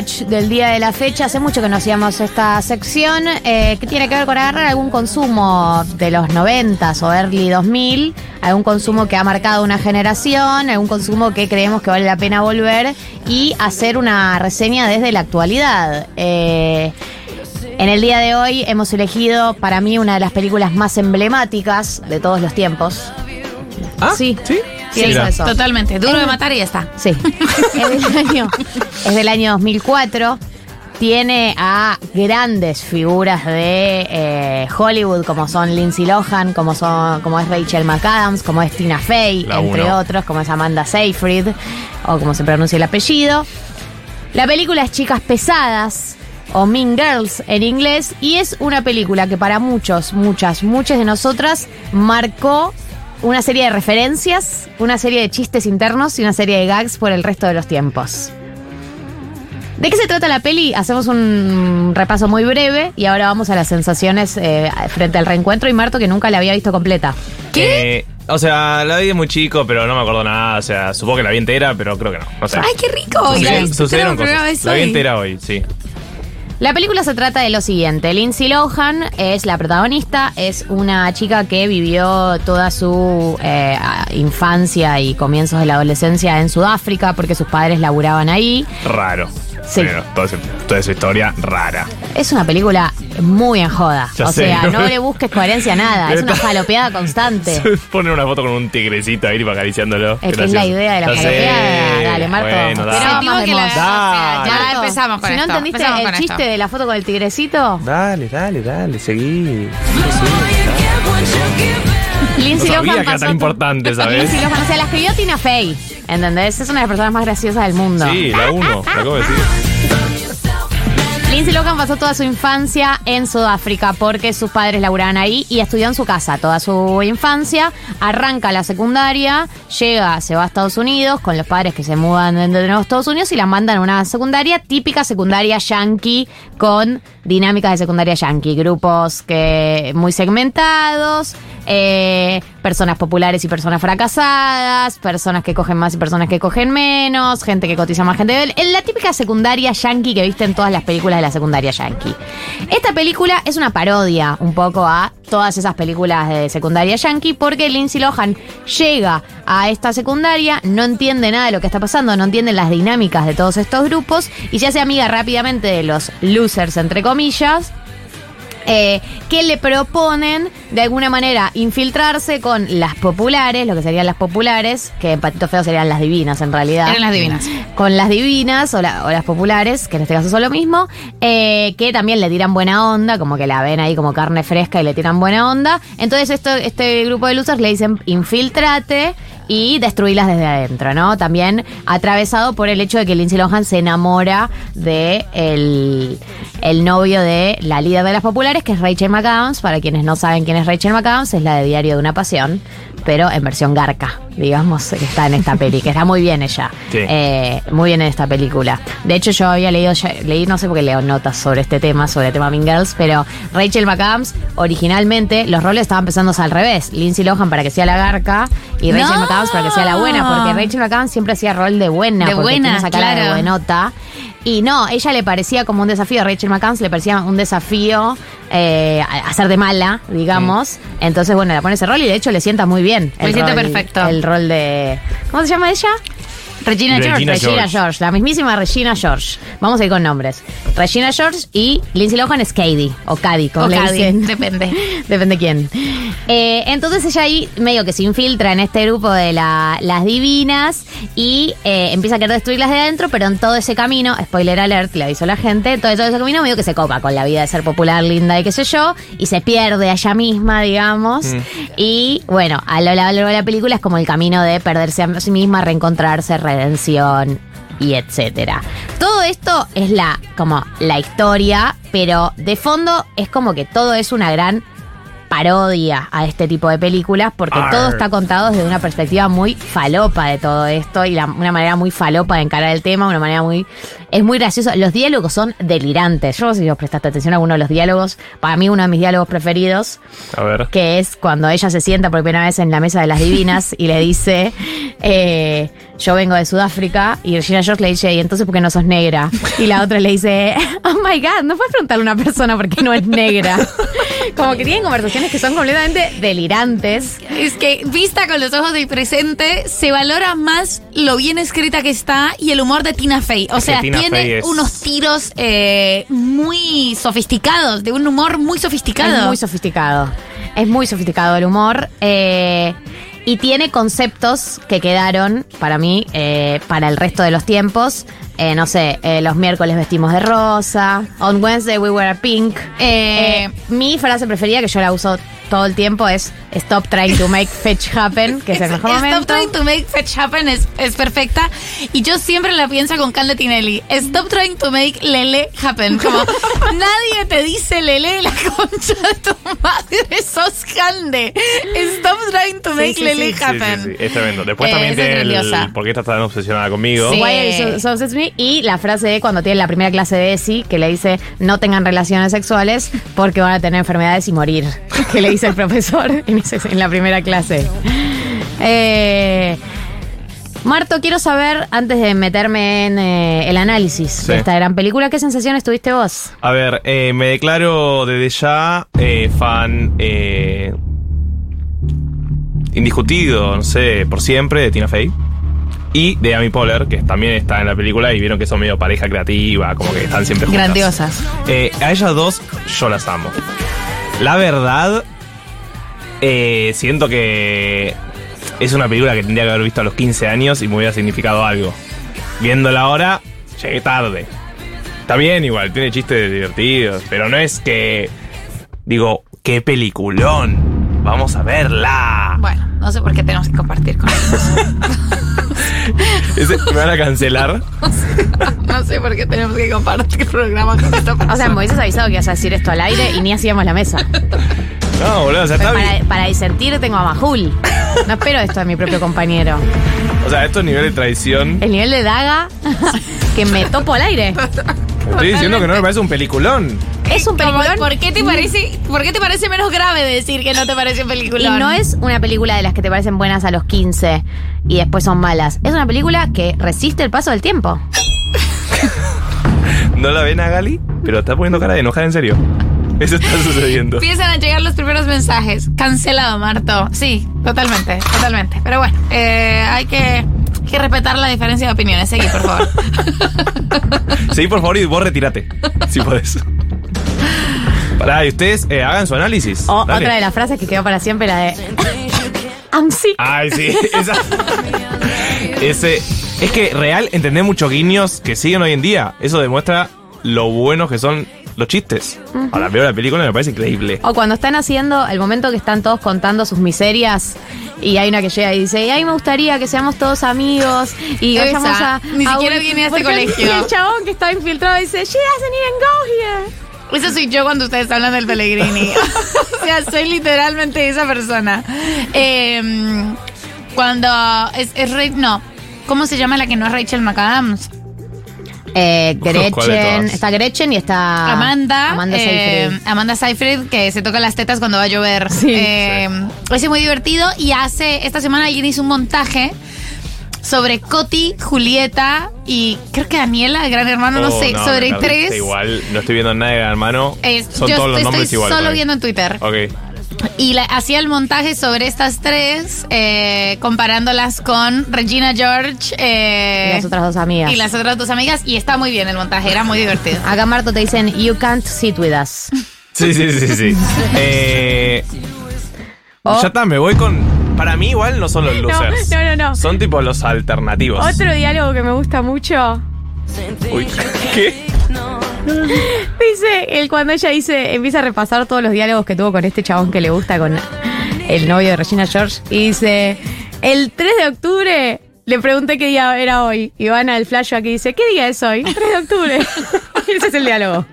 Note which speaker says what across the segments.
Speaker 1: Del día de la fecha. Hace mucho que no hacíamos esta sección eh, que tiene que ver con agarrar algún consumo de los 90 o early 2000, algún consumo que ha marcado una generación, algún consumo que creemos que vale la pena volver y hacer una reseña desde la actualidad. Eh, en el día de hoy hemos elegido para mí una de las películas más emblemáticas de todos los tiempos.
Speaker 2: ¿Ah?
Speaker 1: Sí.
Speaker 2: ¿Sí? Mira.
Speaker 1: eso.
Speaker 3: Totalmente. Duro
Speaker 1: Es-
Speaker 3: de matar y ya está.
Speaker 1: Sí. es, del año, es del año 2004. Tiene a grandes figuras de eh, Hollywood, como son Lindsay Lohan, como, son, como es Rachel McAdams, como es Tina Fey,
Speaker 2: La
Speaker 1: entre
Speaker 2: uno.
Speaker 1: otros, como es Amanda Seyfried, o como se pronuncia el apellido. La película es Chicas Pesadas o Mean Girls en inglés y es una película que para muchos, muchas, muchas de nosotras marcó una serie de referencias, una serie de chistes internos y una serie de gags por el resto de los tiempos. ¿De qué se trata la peli? Hacemos un repaso muy breve y ahora vamos a las sensaciones eh, frente al reencuentro y Marto que nunca la había visto completa.
Speaker 2: ¿Qué? o sea, la vi de muy chico, pero no me acuerdo nada. O sea, supongo que la vi entera, pero creo que no. No sé.
Speaker 3: ¡Ay, qué rico! La
Speaker 2: Sucedieron, cosas. La vi entera hoy, sí.
Speaker 1: La película se trata de lo siguiente. Lindsay Lohan es la protagonista, es una chica que vivió toda su eh, infancia y comienzos de la adolescencia en Sudáfrica porque sus padres laburaban ahí.
Speaker 2: Raro.
Speaker 1: Sí.
Speaker 2: Pero toda, ese- toda esa historia rara.
Speaker 1: Es una película muy en joda.
Speaker 2: Ya
Speaker 1: o
Speaker 2: sé.
Speaker 1: sea, no le busques coherencia a nada. Es una falopeada constante.
Speaker 2: Poner una foto con un tigrecito ahí para acariciándolo.
Speaker 1: Es que es la idea de la falopeada. Dale, Marto.
Speaker 2: Bueno,
Speaker 1: Pero
Speaker 2: dale.
Speaker 3: que la- o sea, ya
Speaker 2: Dale.
Speaker 3: empezamos con
Speaker 1: si no
Speaker 3: esto.
Speaker 1: entendiste
Speaker 3: Empezamos
Speaker 1: el chiste
Speaker 3: esto.
Speaker 1: de la foto con el tigrecito,
Speaker 2: Dale, dale, dale, seguí.
Speaker 1: Lindsay
Speaker 2: No sabía
Speaker 1: Lohan
Speaker 2: que era tan importante, ¿sabes?
Speaker 1: Lindsay Lohan, o sea, la escribió Tina Fey. ¿Entendés? Es una de las personas más graciosas del mundo.
Speaker 2: Sí, la uno, lo acabo de decir.
Speaker 1: Lindsay Lohan pasó toda su infancia en Sudáfrica porque sus padres laburaban ahí y estudió en su casa toda su infancia. Arranca la secundaria, llega, se va a Estados Unidos con los padres que se mudan de de nuevo a Estados Unidos y la mandan a una secundaria, típica secundaria yankee con dinámicas de secundaria yankee, grupos que muy segmentados, eh, personas populares y personas fracasadas, personas que cogen más y personas que cogen menos, gente que cotiza más, gente de... La típica secundaria yankee que viste en todas las películas de la secundaria yankee. Esta película es una parodia un poco a todas esas películas de secundaria yankee porque Lindsay Lohan llega a esta secundaria, no entiende nada de lo que está pasando, no entiende las dinámicas de todos estos grupos y se hace amiga rápidamente de los losers, entre comillas, eh, que le proponen de alguna manera infiltrarse con las populares, lo que serían las populares, que en Patito Feo serían las divinas en realidad.
Speaker 3: Eran las divinas.
Speaker 1: Con las divinas o, la- o las populares, que en este caso son lo mismo, eh, que también le tiran buena onda, como que la ven ahí como carne fresca y le tiran buena onda. Entonces esto, este grupo de losers le dicen infiltrate y destruirlas desde adentro, ¿no? También atravesado por el hecho de que Lindsay Lohan se enamora de el, el novio de la líder de las populares, que es Rachel McAdams. Para quienes no saben quién es Rachel McAdams, es la de Diario de una Pasión, pero en versión garca, digamos, que está en esta peli, que está muy bien ella.
Speaker 2: Sí.
Speaker 1: Eh, muy bien en esta película. De hecho, yo había leído, ya- leí, no sé por qué leo notas sobre este tema, sobre el tema Mean Girls, pero Rachel McAdams, originalmente, los roles estaban pensándose al revés. Lindsay Lohan para que sea la garca y Rachel
Speaker 3: No.
Speaker 1: McAdams para que sea la buena, porque Rachel McAdams siempre hacía rol de buena,
Speaker 3: De
Speaker 1: porque
Speaker 3: buena,
Speaker 1: tiene esa cara de buenota. Y no, ella le parecía como un desafío, a Rachel McAdams le parecía un desafío eh, hacer de mala, digamos. Entonces, bueno, le pone ese rol y de hecho le sienta muy bien.
Speaker 3: Sienta
Speaker 1: rol-
Speaker 3: perfecto.
Speaker 1: El rol de... ¿Cómo se llama ella?
Speaker 3: Regina George.
Speaker 2: Regina
Speaker 1: Regina
Speaker 2: George.
Speaker 1: George. la mismísima Regina George. Vamos a ir con nombres. Regina George y Lindsay Lohan es Cady, o Cady, como
Speaker 3: O
Speaker 1: le
Speaker 3: Cady,
Speaker 1: dicen.
Speaker 3: depende.
Speaker 1: Depende quién. Eh, entonces ella ahí medio que se infiltra en este grupo de la- las divinas y eh, empieza a querer destruirlas de adentro, pero en todo ese camino, spoiler alert, le aviso a la gente, todo, todo ese camino medio que se copa con la vida de ser popular, linda y qué sé yo, y se pierde a ella misma, digamos. Y bueno, a lo largo de la película es como el camino de perderse a sí misma, reencontrarse, redención y etcétera. Todo esto es la como la historia, pero de fondo es como que todo es una gran parodia a este tipo de películas porque
Speaker 2: Arr.
Speaker 1: todo está contado desde una perspectiva muy falopa de todo esto y la- una manera muy falopa de encarar el tema, una manera muy... Es muy gracioso. Los diálogos son delirantes. Yo no sé si os prestaste atención a alguno de los diálogos. Para mí uno de mis diálogos preferidos
Speaker 2: A ver.
Speaker 1: que es cuando ella se sienta por primera vez en la mesa de las divinas y le dice, eh, yo vengo de Sudáfrica, y Regina George le dice, ¿y entonces por qué no sos negra? Y la otra le dice, oh my god, no puedes preguntarle a una persona por qué no es negra. Como que tienen conversaciones que son completamente delirantes.
Speaker 3: Es que, vista con los ojos del presente, se valora más lo bien escrita que está y el humor de Tina Fey. O sea,
Speaker 2: Tina
Speaker 3: tiene unos tiros eh, muy sofisticados, de un humor muy sofisticado.
Speaker 1: Es muy sofisticado. Es muy sofisticado el humor. eh, y tiene conceptos que quedaron para mí eh, para el resto de los tiempos. Eh, no sé, eh, los miércoles vestimos de rosa. On Wednesday we wear pink.
Speaker 3: Eh,
Speaker 1: Eh, mi frase preferida, que yo la uso todo el tiempo, es Stop trying to make fetch happen, que es, el mejor
Speaker 3: Stop
Speaker 1: momento.
Speaker 3: trying to make fetch happen es, es perfecta. Y yo siempre la pienso con Candy Tinelli. Stop trying to make lele happen. Como nadie te dice lele la concha de tu madre, sos Cande. Stop trying to make
Speaker 1: sí,
Speaker 3: lele
Speaker 1: sí,
Speaker 2: Sí, sí,
Speaker 3: happen.
Speaker 2: sí, es tremendo. Después
Speaker 3: Eh,
Speaker 2: también tiene el
Speaker 3: grandiosa.
Speaker 2: ¿Por qué estás tan obsesionada conmigo?
Speaker 3: Sí.
Speaker 1: Why are you so- so obsessed with me? Y la frase de cuando tiene la primera clase de ESI, que le dice no tengan relaciones sexuales porque van a tener enfermedades y morir. Que le dice el profesor en, ese- en la primera clase. Eh, Marto, quiero saber, antes de meterme en eh, el análisis
Speaker 2: Sí.
Speaker 1: de esta gran película, ¿qué sensaciones tuviste vos?
Speaker 2: A ver, eh, me declaro desde ya eh, fan indiscutido, no sé, por siempre de Tina Fey. Y de Amy Poehler, que también está en la película y vieron que son medio pareja creativa, como que están siempre juntas.
Speaker 3: Grandiosas.
Speaker 2: Eh, a ellas dos yo las amo. La verdad, eh, siento que es una película que tendría que haber visto a los 15 años y me hubiera significado algo. Viéndola ahora, llegué tarde. Está bien igual, tiene chistes divertidos, pero no es que digo, qué peliculón. Vamos a verla.
Speaker 3: Bueno, no sé por qué tenemos que compartir con ellos.
Speaker 2: Ese- ¿Me van a cancelar?
Speaker 3: No sé por qué tenemos que compartir programa con esta persona.
Speaker 1: O sea, me hubieses avisado que ibas a decir esto al aire y ni hacíamos la mesa.
Speaker 2: No, boludo, o sea, está
Speaker 1: Para,
Speaker 2: bien.
Speaker 1: para disentir tengo a Majul. No espero esto de mi propio compañero.
Speaker 2: O sea, esto es nivel de traición.
Speaker 1: El nivel de daga que me topo al aire.
Speaker 2: Estoy diciendo que no me parece un peliculón.
Speaker 1: Es un peliculón.
Speaker 3: ¿Por qué te parece, por qué te parece menos grave decir que no te parece un
Speaker 1: Y
Speaker 3: peliculón?
Speaker 1: no es una película de las que te parecen buenas a los 15 y después son malas. Es una película que resiste el paso del tiempo.
Speaker 2: No la ven a Gali, pero está poniendo cara de enojada en serio. Eso está sucediendo.
Speaker 3: Empiezan a llegar los primeros mensajes. Cancelado, Marto. Sí, totalmente, totalmente. Pero bueno, eh, hay que, que respetar la diferencia de opiniones. Seguí, por favor.
Speaker 2: Sí, por favor, y vos retirate. Si podés. Pará, y ustedes eh, hagan su análisis.
Speaker 1: O
Speaker 2: Dale.
Speaker 1: otra de las frases que quedó para siempre, la de I'm sick.
Speaker 2: Ay, sí, esa. Ese. Es que real entender muchos guiños que siguen hoy en día. Eso demuestra lo buenos que son los chistes. Ahora veo la película y me parece increíble.
Speaker 1: O cuando están haciendo el momento que están todos contando sus miserias y hay una que llega y dice, y ay, me gustaría que seamos todos amigos y
Speaker 3: Esa.
Speaker 1: vayamos a...
Speaker 3: Ni
Speaker 1: a
Speaker 3: siquiera
Speaker 1: un-
Speaker 3: viene a este colegio.
Speaker 1: Y el chabón que está infiltrado dice, she doesn't even go here.
Speaker 3: Eso soy yo cuando ustedes hablan del Pellegrini. o sea, soy literalmente esa persona. Eh, cuando es, es no, ¿cómo se llama la que no es Rachel McAdams?
Speaker 1: Eh,
Speaker 2: ¿Cuál de
Speaker 1: Gretchen, está Gretchen y está
Speaker 3: Amanda.
Speaker 1: Amanda
Speaker 3: eh,
Speaker 1: Seyfried.
Speaker 3: Amanda Seyfried, que se toca las tetas cuando va a llover.
Speaker 1: Sí.
Speaker 3: Eh, Es muy divertido y hace, esta semana alguien hizo un montaje sobre Coti, Julieta y creo que Daniela, el gran hermano, no
Speaker 2: Oh,
Speaker 3: sé,
Speaker 2: me
Speaker 3: sobre tres.
Speaker 2: Igual, no estoy viendo nada de hermano.
Speaker 3: Eh,
Speaker 2: Son
Speaker 3: yo
Speaker 2: todos los
Speaker 3: estoy
Speaker 2: nombres iguales.
Speaker 3: solo
Speaker 2: para mí.
Speaker 3: viendo en Twitter.
Speaker 2: Ok.
Speaker 3: Y hacía el montaje sobre estas tres, eh, comparándolas con Regina George eh,
Speaker 1: y las otras dos amigas.
Speaker 3: y las otras dos amigas. Y está muy bien el montaje, era muy divertido.
Speaker 1: Acá Marto te dicen, you can't sit with us.
Speaker 2: Sí, sí, sí, sí. Eh,
Speaker 1: Oh.
Speaker 2: Ya está, me voy con. Para mí, igual no son los losers.
Speaker 1: no, no, no.
Speaker 2: Son tipo los alternativos.
Speaker 1: Otro diálogo que me gusta mucho.
Speaker 2: Uy, ¿qué?
Speaker 1: Dice, él cuando ella dice, empieza a repasar todos los diálogos que tuvo con este chabón que le gusta, con el novio de Regina George, y dice, el 3 de octubre le pregunté qué día era hoy, y van al flashback y dice, ¿qué día es hoy? 3 de octubre. y ese es el diálogo.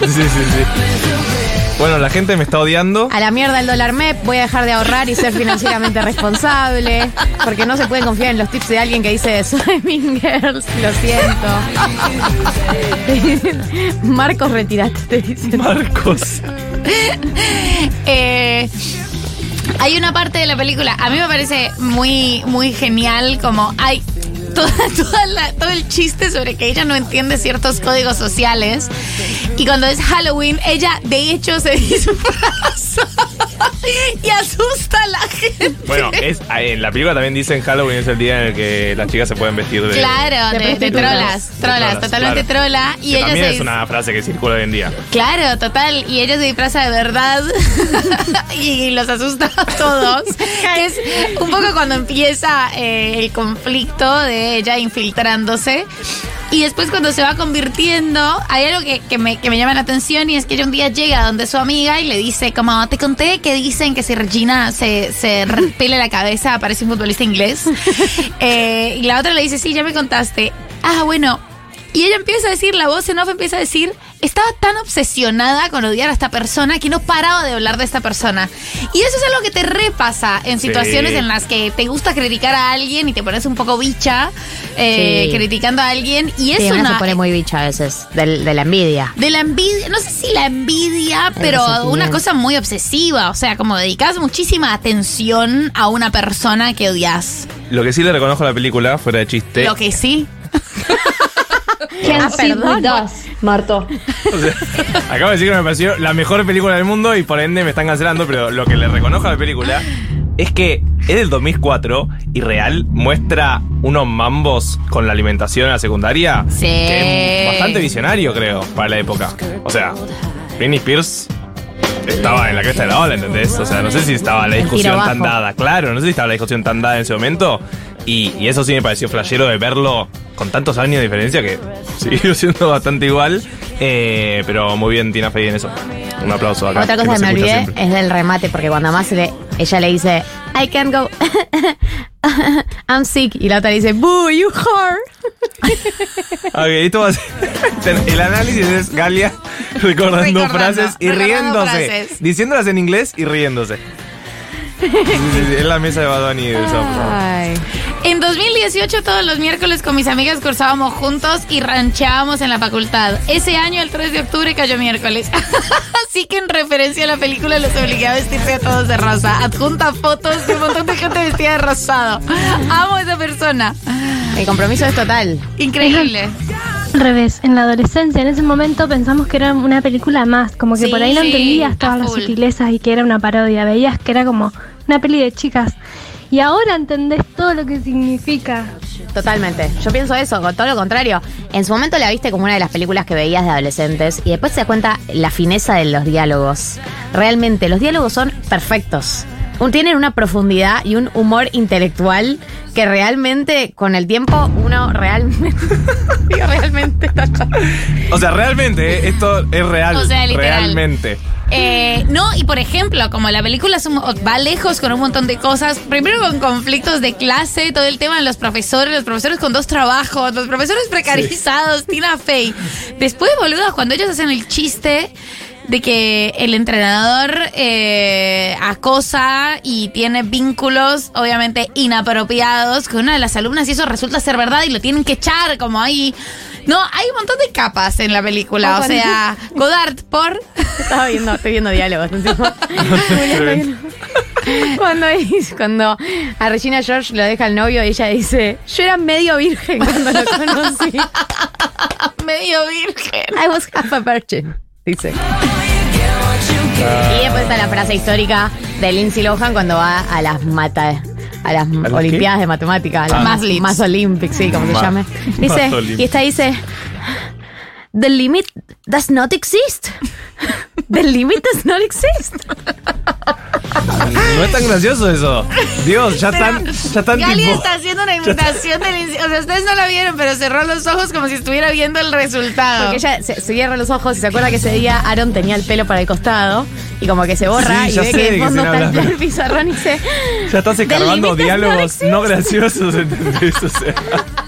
Speaker 2: Sí, sí, sí. Bueno, la gente me está odiando.
Speaker 1: A la mierda el dólar MEP, voy a dejar de ahorrar y ser financieramente responsable. Porque no se puede confiar en los tips de alguien que dice mean girls, lo siento. Marcos, retirate, te dicen.
Speaker 2: Marcos.
Speaker 3: Eh, hay una parte de la película, a mí me parece muy, muy genial, como hay toda, toda la- todo el chiste sobre que ella no entiende ciertos códigos sociales. Y cuando es Halloween, ella de hecho se disfraza y asusta a la gente.
Speaker 2: Bueno, es, en la película también dicen Halloween es el día en el que las chicas se pueden vestir de.
Speaker 3: Claro,
Speaker 1: de
Speaker 3: de, de trolas,
Speaker 2: de
Speaker 3: trolas, totalmente
Speaker 2: claro.
Speaker 3: trola. Y
Speaker 2: Que
Speaker 3: ella
Speaker 2: también
Speaker 3: se
Speaker 2: es una frase que circula hoy en día.
Speaker 3: Claro, total. Y ella se disfraza de verdad y los asusta a todos. Es un poco cuando empieza eh, el conflicto de ella infiltrándose. Y después cuando se va convirtiendo, hay algo que, que me, que me llama la atención y es que ella un día llega donde su amiga y le dice, como, te conté que dicen que si Regina se, se pele la cabeza aparece un futbolista inglés. Eh, y la otra le dice, sí, ya me contaste. Ah, bueno. Y ella empieza a decir, la voz en off empieza a decir, estaba tan obsesionada con odiar a esta persona que no paraba de hablar de esta persona. Y eso es algo que te repasa en
Speaker 2: Sí.
Speaker 3: situaciones en las que te gusta criticar a alguien y te pones un poco bicha eh,
Speaker 1: Sí.
Speaker 3: criticando a alguien. Y es
Speaker 1: Sí,
Speaker 3: una...
Speaker 1: se pone muy bicha a veces, de, la envidia.
Speaker 3: De la envidia, no sé si la envidia, pero una cosa muy obsesiva. O sea, como dedicas muchísima atención a una persona que odias.
Speaker 2: Lo que sí le reconozco a la película, fuera de chiste.
Speaker 3: Lo que sí.
Speaker 4: Can't
Speaker 1: Ah.
Speaker 4: Marto.
Speaker 2: O sea, acabo de decir que me pareció la mejor película del mundo y por ende me están cancelando, pero lo que le reconozco a la película es que es del 2004 y real muestra unos mambos con la alimentación en la secundaria
Speaker 3: Sí.
Speaker 2: que es bastante visionario, creo, para la época. O sea, Britney Spears estaba en la cresta de la ola, ¿entendés? O sea, no sé si estaba la discusión tan dada, claro, no sé si estaba la discusión tan dada en ese momento. Y, y eso sí me pareció flashero de verlo con tantos años de diferencia que sigue siendo bastante igual. Eh, pero muy bien, Tina Fey en eso. Un aplauso acá.
Speaker 1: Otra cosa que me olvidé
Speaker 2: siempre.
Speaker 1: es del remate, porque cuando más le, ella le dice, I can't go, I'm sick, y la otra le dice, boo, you whore.
Speaker 2: Ok, esto va a ser. El análisis es Galia recordando,
Speaker 3: Recordando,
Speaker 2: frases y
Speaker 3: recordando
Speaker 2: riéndose.
Speaker 3: frases.
Speaker 2: Diciéndolas en inglés y riéndose. Es la mesa de Badoni.
Speaker 1: Ay.
Speaker 3: En 2018 todos los miércoles con mis amigas cursábamos juntos y ranchábamos en la facultad. Ese año, el 3 de octubre, cayó miércoles. Así que en referencia a la película los obligué a vestirse a todos de rosa. Adjunta fotos de un montón de gente vestida de rosado. Amo a esa persona.
Speaker 1: El compromiso es total.
Speaker 3: Increíble.
Speaker 5: Al revés, en la adolescencia, en ese momento pensamos que era una película más, como que
Speaker 3: Sí,
Speaker 5: por ahí no
Speaker 3: sí,
Speaker 5: entendías
Speaker 3: a
Speaker 5: todas las sutilezas y que era una parodia, veías que era como una peli de chicas. Y ahora entendés todo lo que significa.
Speaker 1: Totalmente. Yo pienso eso, todo lo contrario. En su momento la viste como una de las películas que veías de adolescentes y después te das cuenta la fineza de los diálogos. Realmente, los diálogos son perfectos. Un- Tienen una profundidad y un humor intelectual que realmente con el tiempo uno realmente... digo, realmente...
Speaker 2: O sea, realmente, eh, esto es real.
Speaker 3: O sea, literal.
Speaker 2: Realmente.
Speaker 3: Eh, no, y por ejemplo, como la película va lejos con un montón de cosas, primero con conflictos de clase, todo el tema de los profesores, los profesores con dos trabajos, los profesores precarizados, Tina Fey. Después, boludo, cuando ellos hacen el chiste de que el entrenador eh, acosa y tiene vínculos obviamente inapropiados con una de las alumnas y eso resulta ser verdad y lo tienen que echar como ahí. No, hay un montón de capas en la película. O sea, Godard por...
Speaker 1: Estaba viendo, estoy viendo diálogos. cuando, cuando a Regina George lo deja el novio, ella dice, yo era medio virgen cuando lo conocí.
Speaker 3: medio virgen.
Speaker 1: I was half a virgin, dice. Y después está la frase histórica de Lindsay Lohan cuando va a las mata a las Olimpiadas de Matemáticas, a las
Speaker 2: Ah.
Speaker 1: más, más Olympics, sí, como se llame. Dice, y esta dice, The limit does not exist. The limit does not exist.
Speaker 2: No es tan gracioso eso. Dios, ya están, ya están
Speaker 3: Gali
Speaker 2: tipo.
Speaker 3: está haciendo una imitación del... O sea, ustedes no la vieron, pero cerró los ojos como si estuviera viendo el resultado.
Speaker 1: Porque ella se, se cierra los ojos y se acuerda que ese día Aaron tenía el pelo para el costado y como que se borra
Speaker 2: Sí,
Speaker 1: y
Speaker 2: ya
Speaker 1: ve que
Speaker 2: de
Speaker 1: fondo está el pizarrón y dice,
Speaker 2: Ya estás escarbando
Speaker 1: no
Speaker 2: diálogos
Speaker 1: exist.
Speaker 2: no graciosos, ¿entendés? O sea.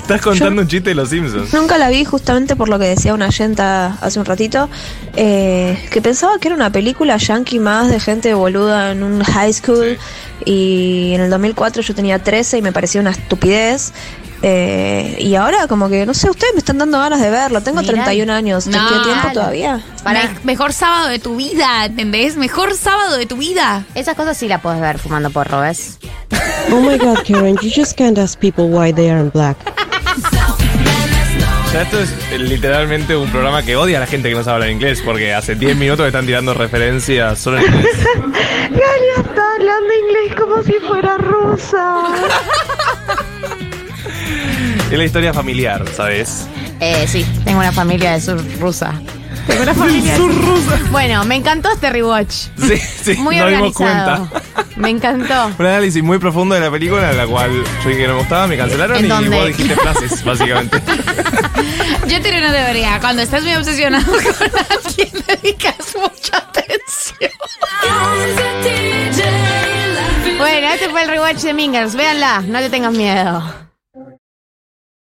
Speaker 2: Estás contando un chiste de los Simpsons.
Speaker 6: Nunca la vi justamente por lo que decía una oyenta hace un ratito, eh, que pensaba que era una película yankee más de gente boluda en un high school y en el 2004 yo tenía 13 y me parecía una estupidez. Eh, y ahora como que, no sé, ustedes me están dando ganas de verlo. Tengo
Speaker 1: Mirá.
Speaker 6: 31 años, ¿te
Speaker 3: No.
Speaker 6: queda tiempo todavía?
Speaker 3: Para el mejor sábado de tu vida, ¿entendés? Mejor sábado de tu vida.
Speaker 1: Esas cosas sí las puedes ver fumando porro, ¿ves?
Speaker 7: Oh my god, Karen, you just can't ask people why they are in black.
Speaker 2: Ya esto es eh, literalmente un programa que odia a la gente que no sabe hablar inglés, porque hace 10 minutos me están tirando referencias solo en inglés.
Speaker 5: Galia está hablando inglés como si fuera rusa.
Speaker 2: Es la historia familiar, ¿sabes?
Speaker 1: Eh, sí, tengo una familia de sur rusa. Tengo una familia de sur rusa. Bueno, me encantó este rewatch.
Speaker 2: Sí, sí,
Speaker 1: Muy
Speaker 2: dimos
Speaker 1: organizado.
Speaker 2: cuenta.
Speaker 1: Me encantó.
Speaker 2: Un análisis muy profundo de la película, la cual yo dije que no me gustaba, me cancelaron
Speaker 1: ¿En
Speaker 2: y
Speaker 1: dónde?
Speaker 2: vos dijiste frases, básicamente.
Speaker 3: Yo tengo una teoría. Cuando estás muy obsesionado con alguien, dedicas mucha atención.
Speaker 1: Bueno, este fue el rewatch de Mingers. Véanla, no le tengas miedo.